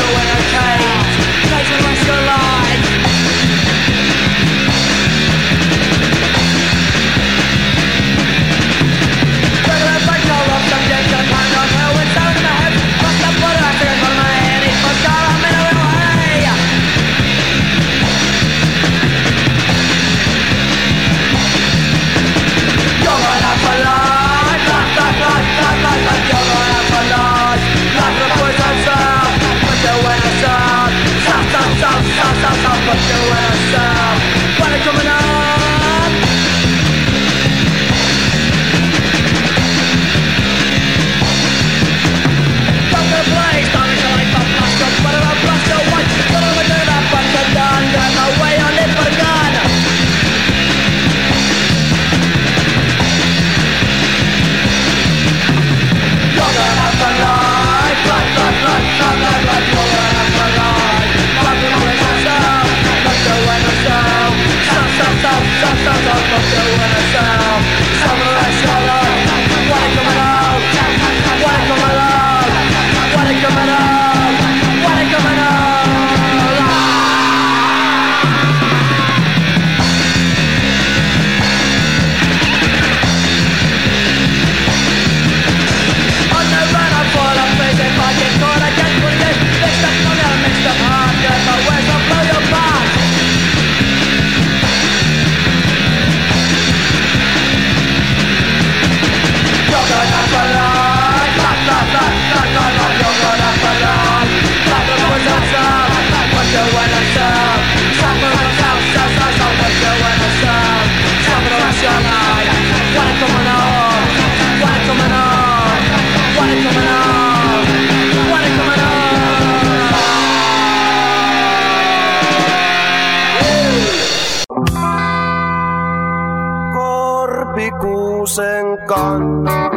away but you will stop When it's coming on like I'm what? am up, done way You're gonna have to lie, lie, lie, lie, lie, lie, lie. the worst kuusen kantaa.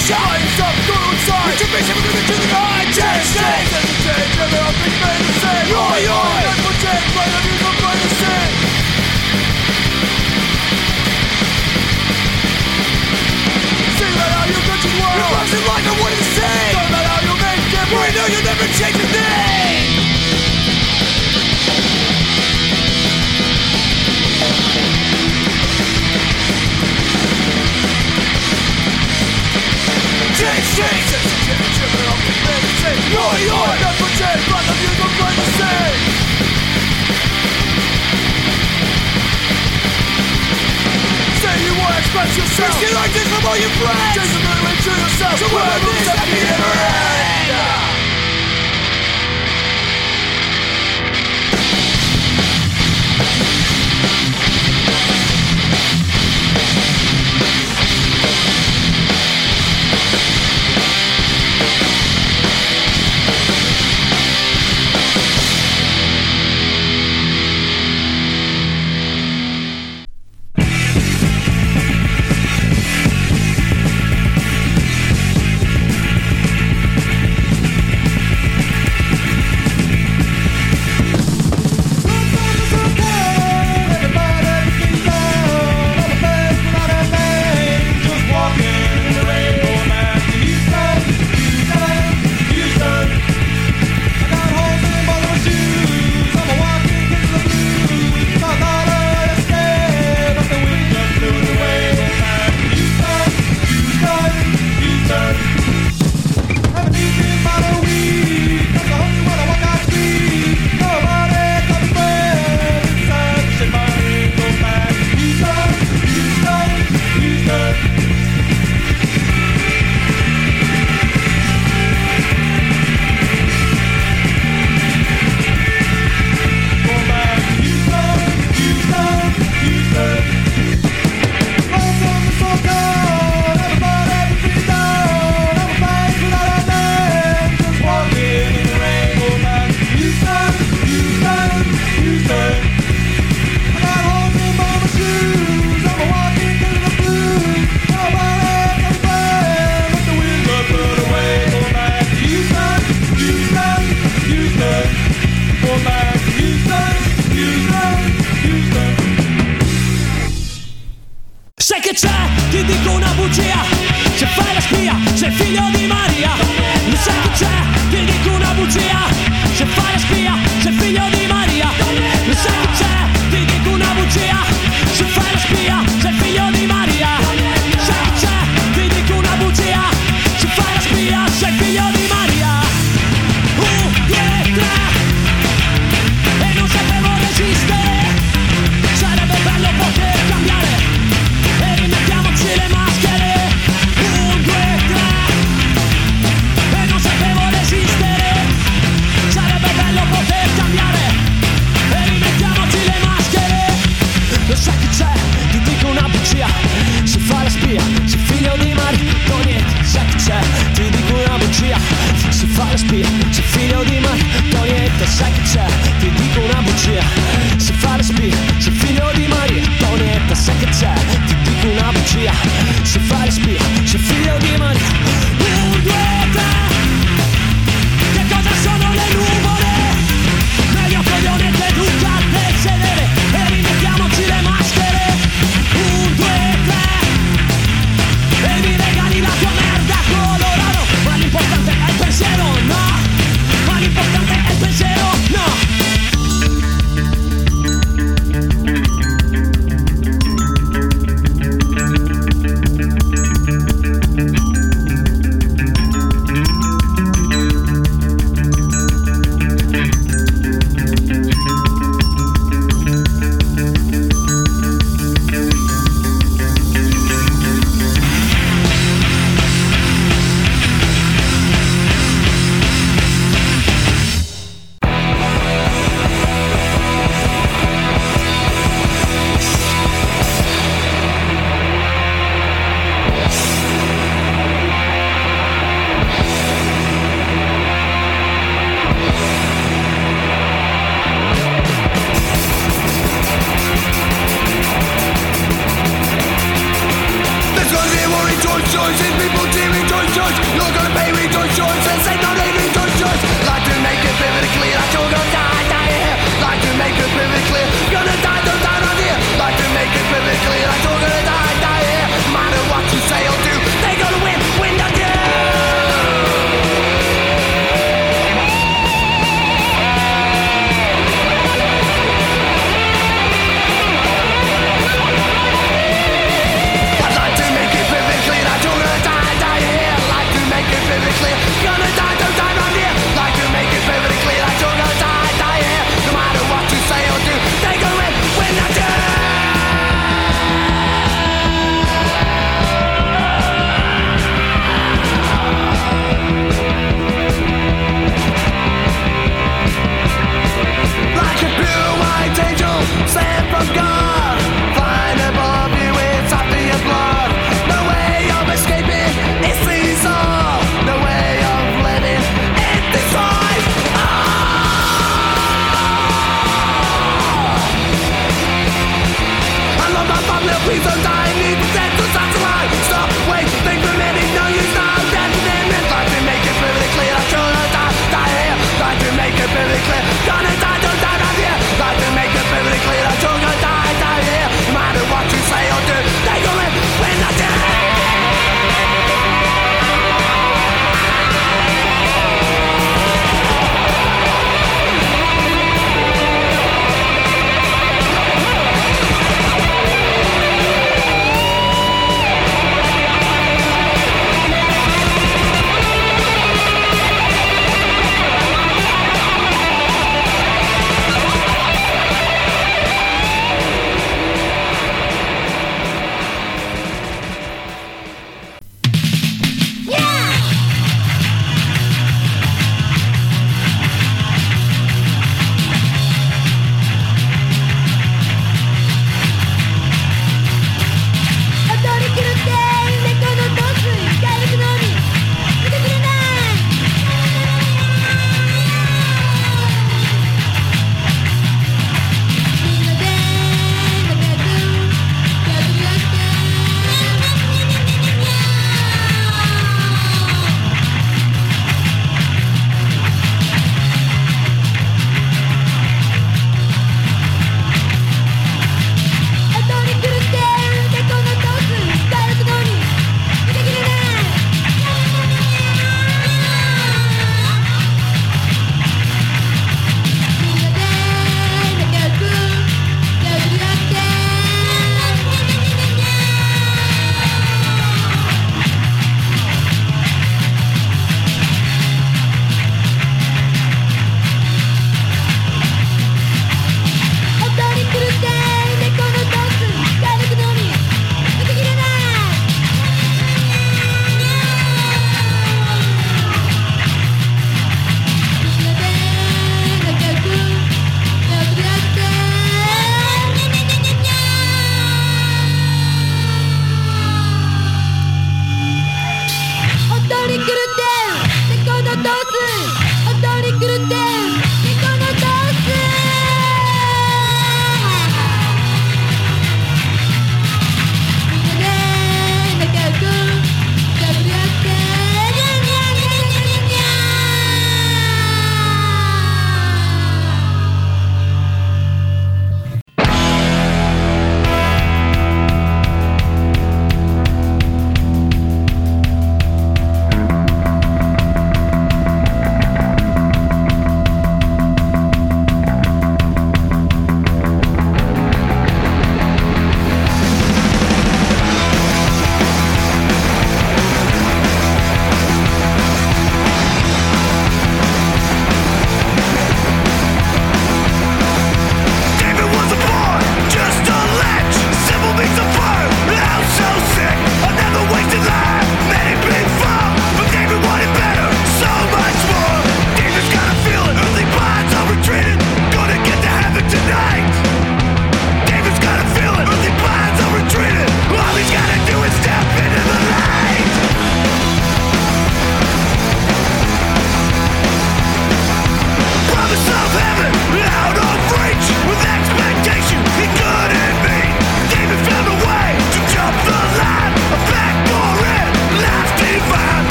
shines up good signs Which ambition we're gonna do the high Change, change, and change. And there are big men to Roy, roy And for change, right on you, don't try to say See that how you got your world You're in line, I wouldn't say Don't matter how you make it. We know you'll never change a thing You're your express yourself Treat you like this from all your friends. Just a minute to yourself. So where will this happy ever end?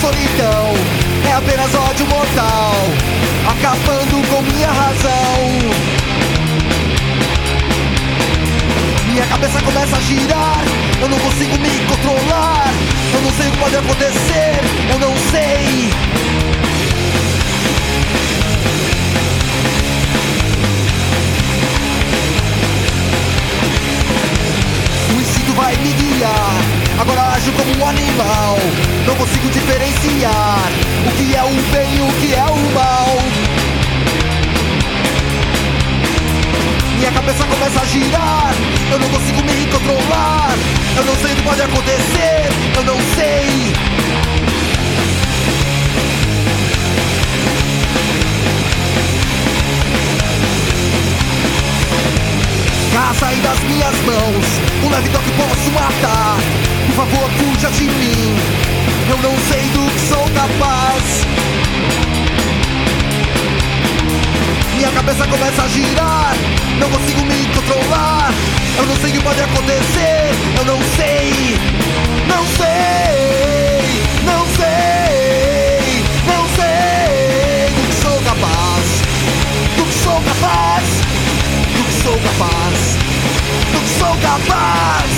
Solidão, é apenas ódio mortal, acabando com minha razão. Minha cabeça começa a girar, eu não consigo me controlar, eu não sei o que pode acontecer, eu não sei. Agora ajo como um animal. Não consigo diferenciar o que é o bem e o que é o mal. Minha cabeça começa a girar, eu não consigo me controlar. Eu não sei o que pode acontecer, eu não sei. Casa e das minhas mãos, um leve toque posso matar. Por favor, fuja de mim. Eu não sei do que sou capaz. Minha cabeça começa a girar, não consigo me controlar. Eu não sei o que pode acontecer, eu não sei, não sei, não sei, não sei do que sou capaz, do que sou capaz, que sou capaz, não sou capaz.